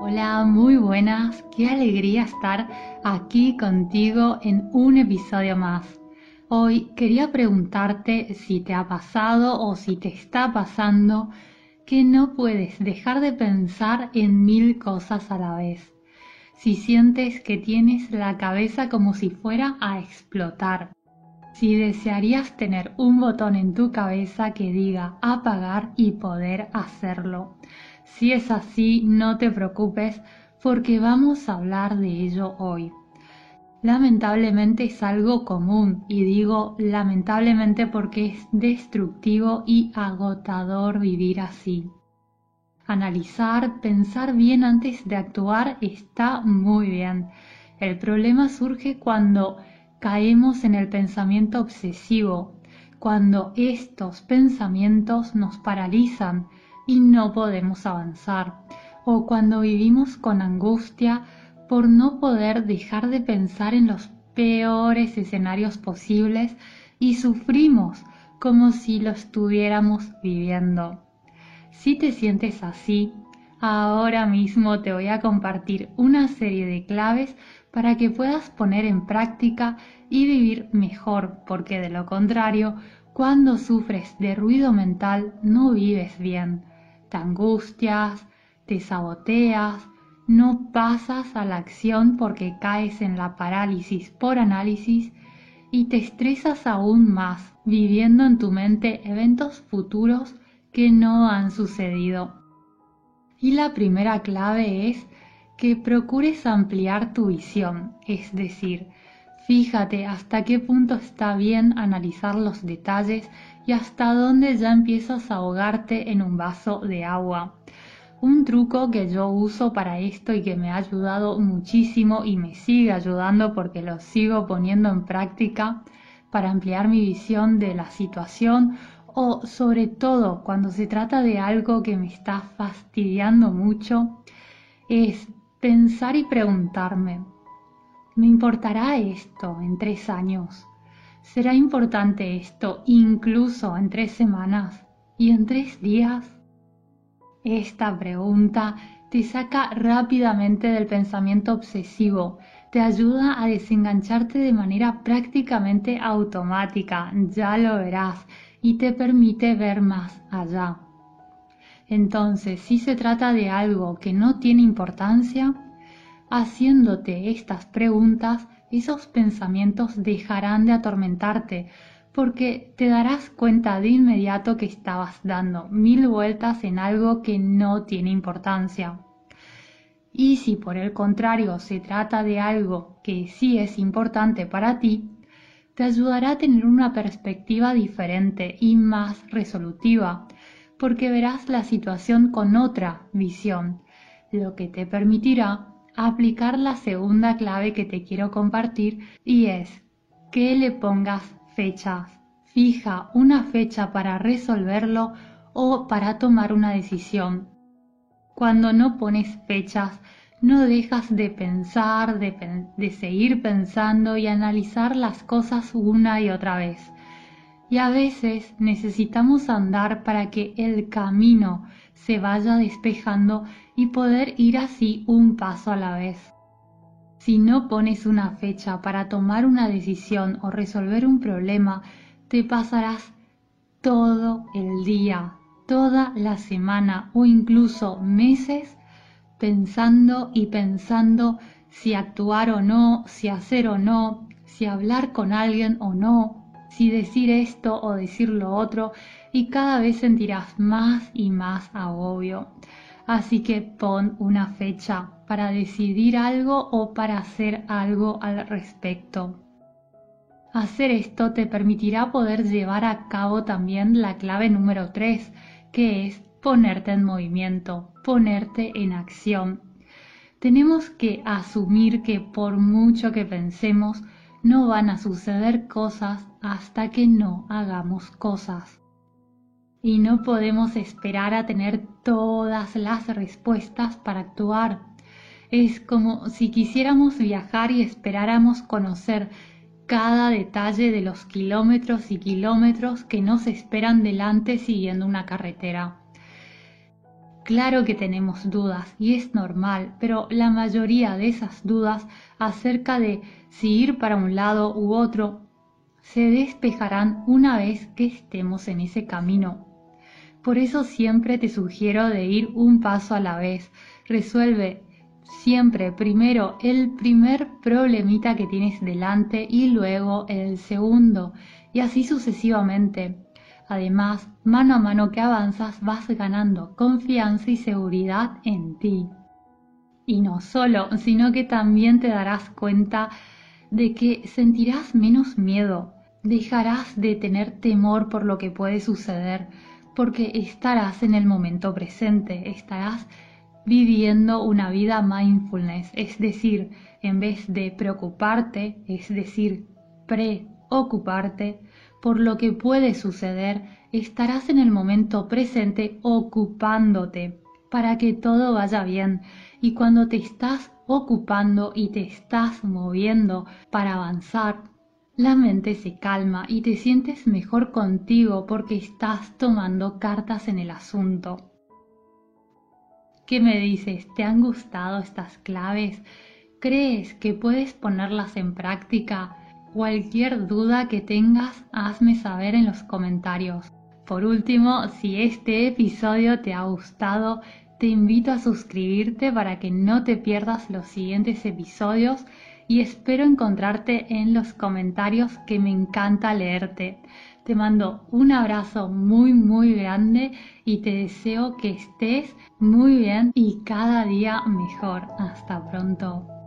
Hola, muy buenas. Qué alegría estar aquí contigo en un episodio más. Hoy quería preguntarte si te ha pasado o si te está pasando que no puedes dejar de pensar en mil cosas a la vez. Si sientes que tienes la cabeza como si fuera a explotar. Si desearías tener un botón en tu cabeza que diga apagar y poder hacerlo si es así, no te preocupes porque vamos a hablar de ello hoy. Lamentablemente es algo común y digo lamentablemente porque es destructivo y agotador vivir así. Analizar, pensar bien antes de actuar está muy bien. El problema surge cuando caemos en el pensamiento obsesivo, cuando estos pensamientos nos paralizan y no podemos avanzar, o cuando vivimos con angustia por no poder dejar de pensar en los peores escenarios posibles y sufrimos como si lo estuviéramos viviendo. Si te sientes así, ahora mismo te voy a compartir una serie de claves para que puedas poner en práctica y vivir mejor, porque de lo contrario, cuando sufres de ruido mental no vives bien te angustias, te saboteas, no pasas a la acción porque caes en la parálisis por análisis y te estresas aún más viviendo en tu mente eventos futuros que no han sucedido. Y la primera clave es que procures ampliar tu visión, es decir, fíjate hasta qué punto está bien analizar los detalles y hasta dónde ya empiezas a ahogarte en un vaso de agua. Un truco que yo uso para esto y que me ha ayudado muchísimo y me sigue ayudando porque lo sigo poniendo en práctica para ampliar mi visión de la situación o sobre todo cuando se trata de algo que me está fastidiando mucho, es pensar y preguntarme, ¿me importará esto en tres años? ¿Será importante esto incluso en tres semanas y en tres días? Esta pregunta te saca rápidamente del pensamiento obsesivo, te ayuda a desengancharte de manera prácticamente automática, ya lo verás, y te permite ver más allá. Entonces, si se trata de algo que no tiene importancia, haciéndote estas preguntas, esos pensamientos dejarán de atormentarte porque te darás cuenta de inmediato que estabas dando mil vueltas en algo que no tiene importancia. Y si por el contrario se trata de algo que sí es importante para ti, te ayudará a tener una perspectiva diferente y más resolutiva, porque verás la situación con otra visión, lo que te permitirá aplicar la segunda clave que te quiero compartir y es que le pongas fechas. Fija una fecha para resolverlo o para tomar una decisión. Cuando no pones fechas, no dejas de pensar, de, seguir pensando y analizar las cosas una y otra vez. Y a veces necesitamos andar para que el camino se vaya despejando y poder ir así un paso a la vez. Si no pones una fecha para tomar una decisión o resolver un problema, te pasarás todo el día, toda la semana o incluso meses pensando y pensando si actuar o no, si hacer o no, si hablar con alguien o no, si decir esto o decir lo otro, y cada vez sentirás más y más agobio. Así que pon una fecha para decidir algo o para hacer algo al respecto. Hacer esto te permitirá poder llevar a cabo también la clave número 3, que es ponerte en movimiento, ponerte en acción. Tenemos que asumir que por mucho que pensemos, no van a suceder cosas hasta que no hagamos cosas y no podemos esperar a tener todas las respuestas para actuar. Es como si quisiéramos viajar y esperáramos conocer cada detalle de los kilómetros y kilómetros que nos esperan delante siguiendo una carretera. Claro que tenemos dudas y es normal, pero la mayoría de esas dudas acerca de si ir para un lado u otro se despejarán una vez que estemos en ese camino. Por eso siempre te sugiero de ir un paso a la vez. Resuelve siempre primero el primer problemita que tienes delante y luego el segundo y así sucesivamente. Además, mano a mano que avanzas vas ganando confianza y seguridad en ti. Y no solo, sino que también te darás cuenta de que sentirás menos miedo, dejarás de tener temor por lo que puede suceder, porque estarás en el momento presente, estarás viviendo una vida mindfulness, es decir, en vez de preocuparte, es decir, preocuparte, por lo que puede suceder, estarás en el momento presente ocupándote para que todo vaya bien. Y cuando te estás ocupando y te estás moviendo para avanzar, la mente se calma y te sientes mejor contigo porque estás tomando cartas en el asunto. ¿Qué me dices? ¿Te han gustado estas claves? ¿Crees que puedes ponerlas en práctica? Cualquier duda que tengas, hazme saber en los comentarios. Por último, si este episodio te ha gustado, te invito a suscribirte para que no te pierdas los siguientes episodios y espero encontrarte en los comentarios que me encanta leerte. Te mando un abrazo muy muy grande y te deseo que estés muy bien y cada día mejor. Hasta pronto.